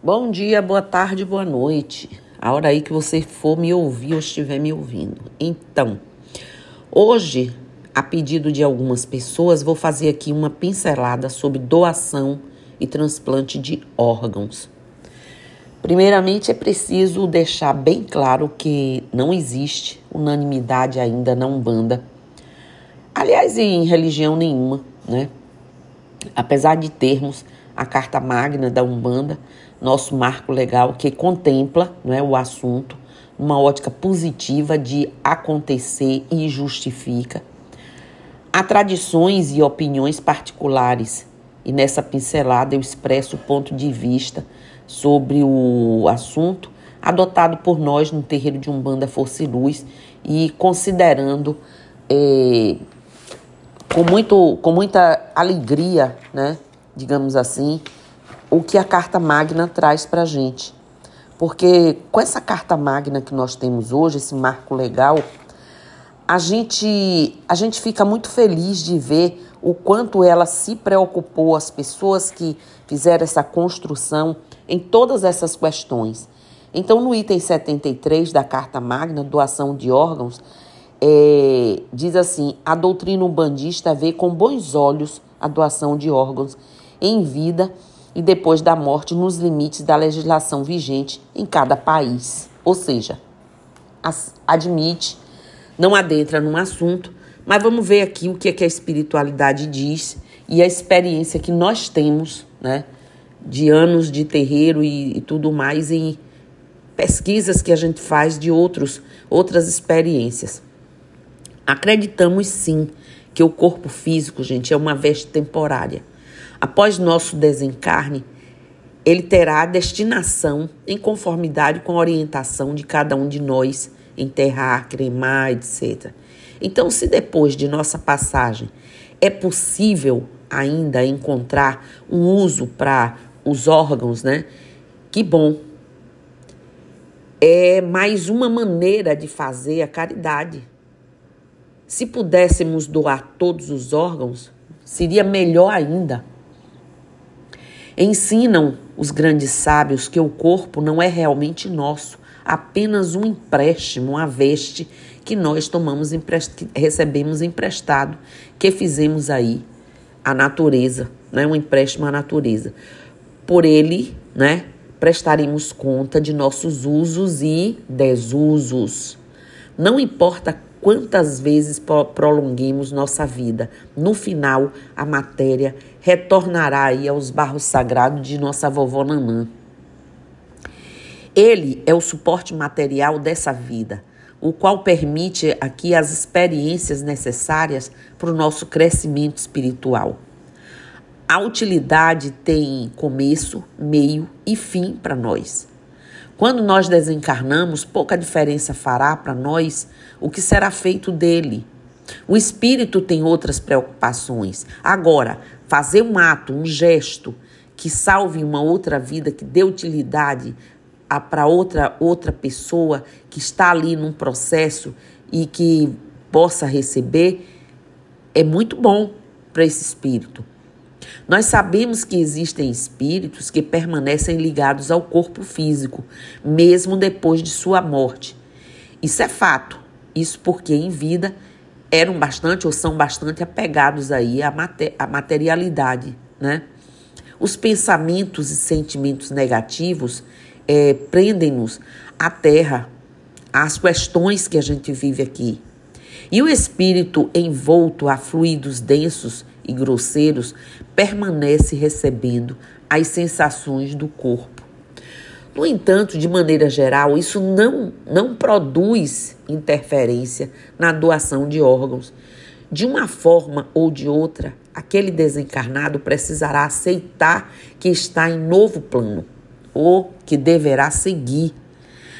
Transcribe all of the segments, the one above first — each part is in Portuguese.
Bom dia, boa tarde, boa noite. A hora aí que você for me ouvir ou estiver me ouvindo. Então, hoje, a pedido de algumas pessoas, vou fazer aqui uma pincelada sobre doação e transplante de órgãos. Primeiramente, é preciso deixar bem claro que não existe unanimidade ainda na Umbanda. Aliás, em religião nenhuma, né? Apesar de termos a Carta Magna da Umbanda, nosso marco legal que contempla é, o assunto numa ótica positiva de acontecer e justifica. Há tradições e opiniões particulares, e nessa pincelada eu expresso o ponto de vista sobre o assunto adotado por nós no terreiro de Umbanda Força e Luz e considerando é, com, muito, com muita alegria, né, digamos assim, o que a Carta Magna traz para a gente. Porque com essa Carta Magna que nós temos hoje, esse marco legal, a gente, a gente fica muito feliz de ver o quanto ela se preocupou, as pessoas que fizeram essa construção em todas essas questões. Então, no item 73 da Carta Magna, doação de órgãos, é, diz assim: a doutrina umbandista vê com bons olhos a doação de órgãos em vida e depois da morte nos limites da legislação vigente em cada país. Ou seja, admite, não adentra num assunto, mas vamos ver aqui o que, é que a espiritualidade diz e a experiência que nós temos, né, de anos de terreiro e, e tudo mais em pesquisas que a gente faz de outros outras experiências. Acreditamos sim que o corpo físico, gente, é uma veste temporária Após nosso desencarne, ele terá a destinação em conformidade com a orientação de cada um de nós, enterrar, cremar, etc. Então, se depois de nossa passagem é possível ainda encontrar um uso para os órgãos, né? Que bom. É mais uma maneira de fazer a caridade. Se pudéssemos doar todos os órgãos, seria melhor ainda. Ensinam os grandes sábios que o corpo não é realmente nosso, apenas um empréstimo, uma veste que nós tomamos emprest... recebemos emprestado, que fizemos aí à natureza, né? um empréstimo à natureza. Por ele, né, prestaremos conta de nossos usos e desusos. Não importa quantas vezes prolonguemos nossa vida. No final, a matéria retornará aí aos barros sagrados de nossa vovó Nanã. Ele é o suporte material dessa vida, o qual permite aqui as experiências necessárias para o nosso crescimento espiritual. A utilidade tem começo, meio e fim para nós. Quando nós desencarnamos, pouca diferença fará para nós o que será feito dele. O espírito tem outras preocupações. Agora, fazer um ato, um gesto que salve uma outra vida, que dê utilidade para outra outra pessoa que está ali num processo e que possa receber, é muito bom para esse espírito. Nós sabemos que existem espíritos que permanecem ligados ao corpo físico, mesmo depois de sua morte. Isso é fato. Isso porque em vida eram bastante ou são bastante apegados aí à, mater à materialidade, né? Os pensamentos e sentimentos negativos é, prendem-nos à terra, às questões que a gente vive aqui. E o espírito envolto a fluidos densos e grosseiros permanece recebendo as sensações do corpo. No entanto, de maneira geral, isso não, não produz interferência na doação de órgãos. De uma forma ou de outra, aquele desencarnado precisará aceitar que está em novo plano ou que deverá seguir.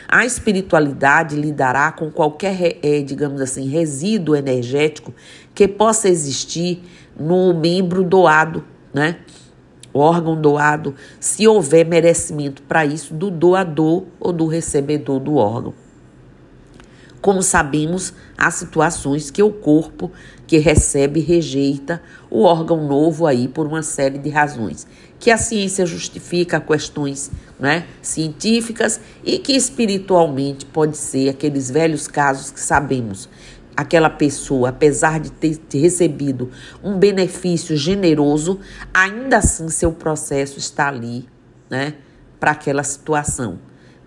A espiritualidade lidará com qualquer, é, digamos assim, resíduo energético que possa existir no membro doado, né? O órgão doado, se houver merecimento para isso do doador ou do recebedor do órgão. Como sabemos, há situações que o corpo que recebe rejeita o órgão novo aí por uma série de razões, que a ciência justifica questões né, científicas e que espiritualmente pode ser aqueles velhos casos que sabemos. Aquela pessoa, apesar de ter recebido um benefício generoso, ainda assim seu processo está ali, né, para aquela situação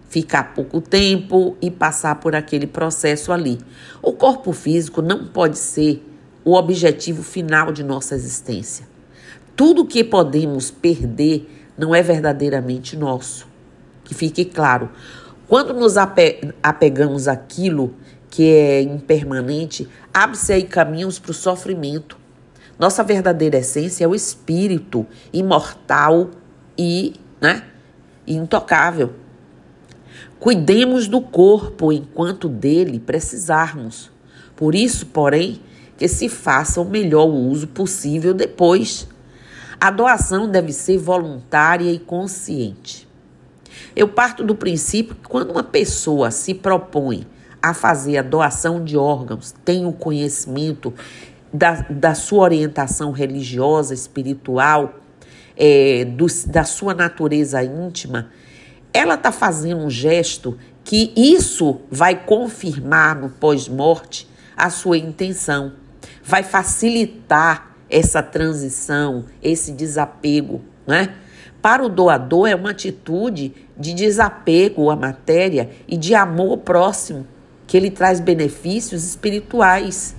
ficar pouco tempo e passar por aquele processo ali. O corpo físico não pode ser o objetivo final de nossa existência. Tudo que podemos perder não é verdadeiramente nosso. Que fique claro. Quando nos apegamos àquilo que é impermanente, abre-se aí caminhos para o sofrimento. Nossa verdadeira essência é o espírito imortal e né, intocável. Cuidemos do corpo enquanto dele precisarmos. Por isso, porém, que se faça o melhor uso possível depois. A doação deve ser voluntária e consciente. Eu parto do princípio que quando uma pessoa se propõe a fazer a doação de órgãos, tem o conhecimento da, da sua orientação religiosa, espiritual, é, do, da sua natureza íntima, ela está fazendo um gesto que isso vai confirmar no pós-morte a sua intenção, vai facilitar essa transição, esse desapego, né? Para o doador é uma atitude de desapego à matéria e de amor próximo, que ele traz benefícios espirituais.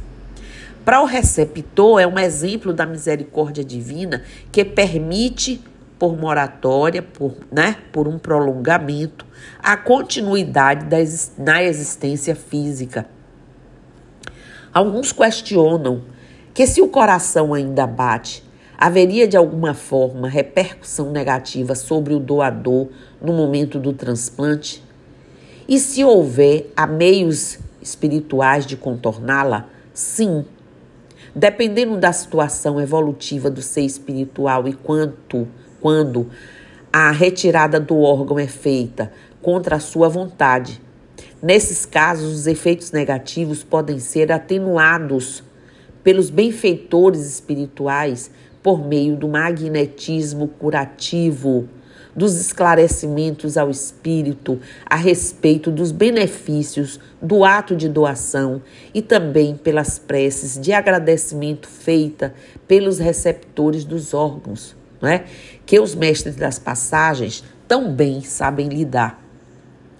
Para o receptor é um exemplo da misericórdia divina que permite por moratória, por, né, por um prolongamento, a continuidade da, na existência física. Alguns questionam que se o coração ainda bate, haveria de alguma forma repercussão negativa sobre o doador no momento do transplante? E se houver, há meios espirituais de contorná-la? Sim. Dependendo da situação evolutiva do ser espiritual e quanto quando a retirada do órgão é feita contra a sua vontade. Nesses casos, os efeitos negativos podem ser atenuados pelos benfeitores espirituais por meio do magnetismo curativo, dos esclarecimentos ao espírito a respeito dos benefícios do ato de doação e também pelas preces de agradecimento feita pelos receptores dos órgãos não é? Que os mestres das passagens tão bem sabem lidar.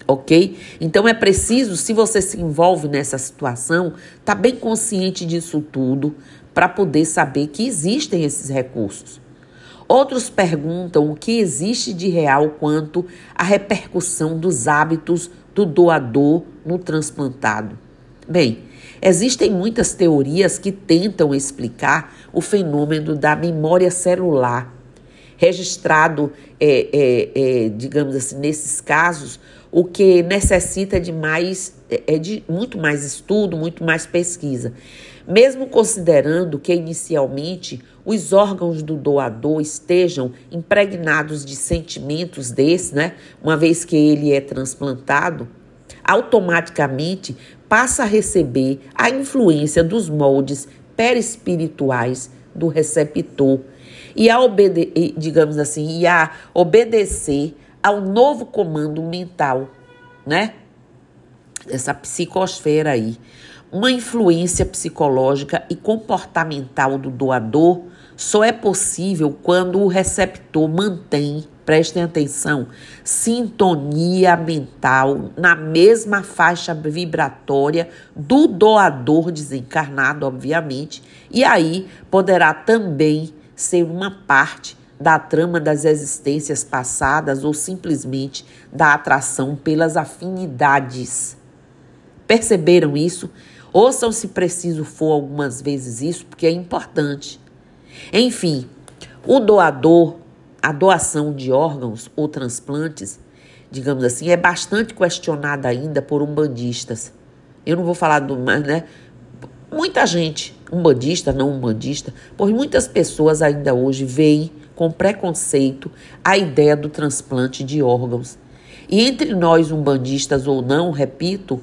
Ok? Então é preciso, se você se envolve nessa situação, tá bem consciente disso tudo para poder saber que existem esses recursos. Outros perguntam o que existe de real quanto à repercussão dos hábitos do doador no transplantado. Bem, existem muitas teorias que tentam explicar o fenômeno da memória celular registrado, é, é, é, digamos assim, nesses casos, o que necessita de mais, é, é de muito mais estudo, muito mais pesquisa. Mesmo considerando que inicialmente os órgãos do doador estejam impregnados de sentimentos desse, né, uma vez que ele é transplantado, automaticamente passa a receber a influência dos moldes perispirituais do receptor e a obedecer, digamos assim, e a obedecer ao novo comando mental, né? Essa psicosfera aí. Uma influência psicológica e comportamental do doador só é possível quando o receptor mantém, prestem atenção, sintonia mental na mesma faixa vibratória do doador desencarnado, obviamente, e aí poderá também ser uma parte da trama das existências passadas ou simplesmente da atração pelas afinidades. Perceberam isso? Ouçam se preciso for algumas vezes isso, porque é importante. Enfim, o doador, a doação de órgãos ou transplantes, digamos assim, é bastante questionada ainda por umbandistas. Eu não vou falar do mais, né? Muita gente, um bandista, não um bandista, pois muitas pessoas ainda hoje veem com preconceito a ideia do transplante de órgãos. E entre nós, umbandistas ou não, repito,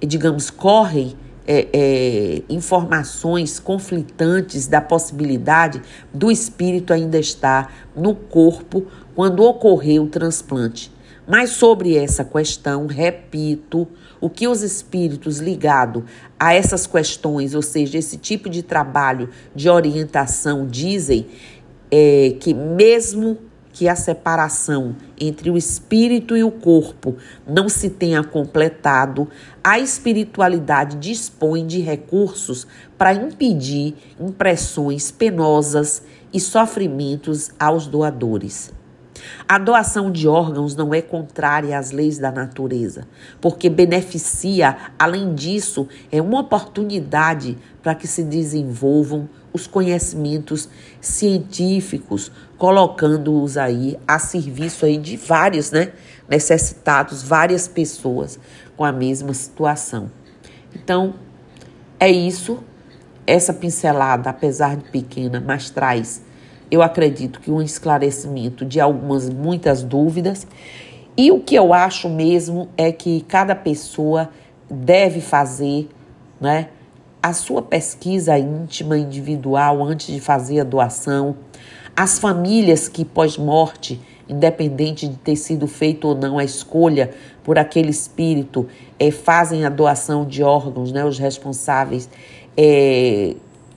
digamos, correm é, é, informações conflitantes da possibilidade do espírito ainda estar no corpo quando ocorreu o transplante. Mas sobre essa questão, repito, o que os espíritos ligados a essas questões, ou seja, esse tipo de trabalho de orientação, dizem é que mesmo que a separação entre o espírito e o corpo não se tenha completado, a espiritualidade dispõe de recursos para impedir impressões penosas e sofrimentos aos doadores. A doação de órgãos não é contrária às leis da natureza, porque beneficia, além disso, é uma oportunidade para que se desenvolvam os conhecimentos científicos, colocando-os aí a serviço aí de vários, né, necessitados, várias pessoas com a mesma situação. Então, é isso. Essa pincelada, apesar de pequena, mas traz, eu acredito que um esclarecimento de algumas muitas dúvidas. E o que eu acho mesmo é que cada pessoa deve fazer, né, a sua pesquisa íntima, individual, antes de fazer a doação, as famílias que pós-morte, independente de ter sido feito ou não a escolha por aquele espírito, é, fazem a doação de órgãos, né, os responsáveis, é,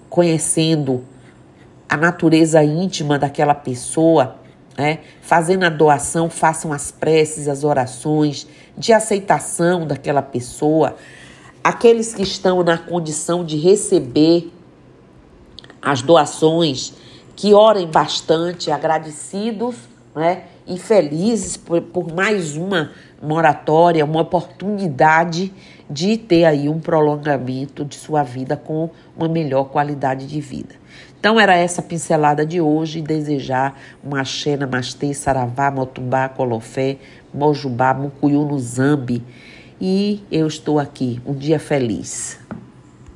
conhecendo a natureza íntima daquela pessoa, né, fazendo a doação, façam as preces, as orações de aceitação daquela pessoa. Aqueles que estão na condição de receber as doações, que orem bastante, agradecidos né, e felizes por, por mais uma moratória, uma oportunidade de ter aí um prolongamento de sua vida com uma melhor qualidade de vida. Então era essa pincelada de hoje, desejar uma axé, namastê, saravá, motubá, colofé, mojubá, mucuyu no zambi e eu estou aqui, um dia feliz.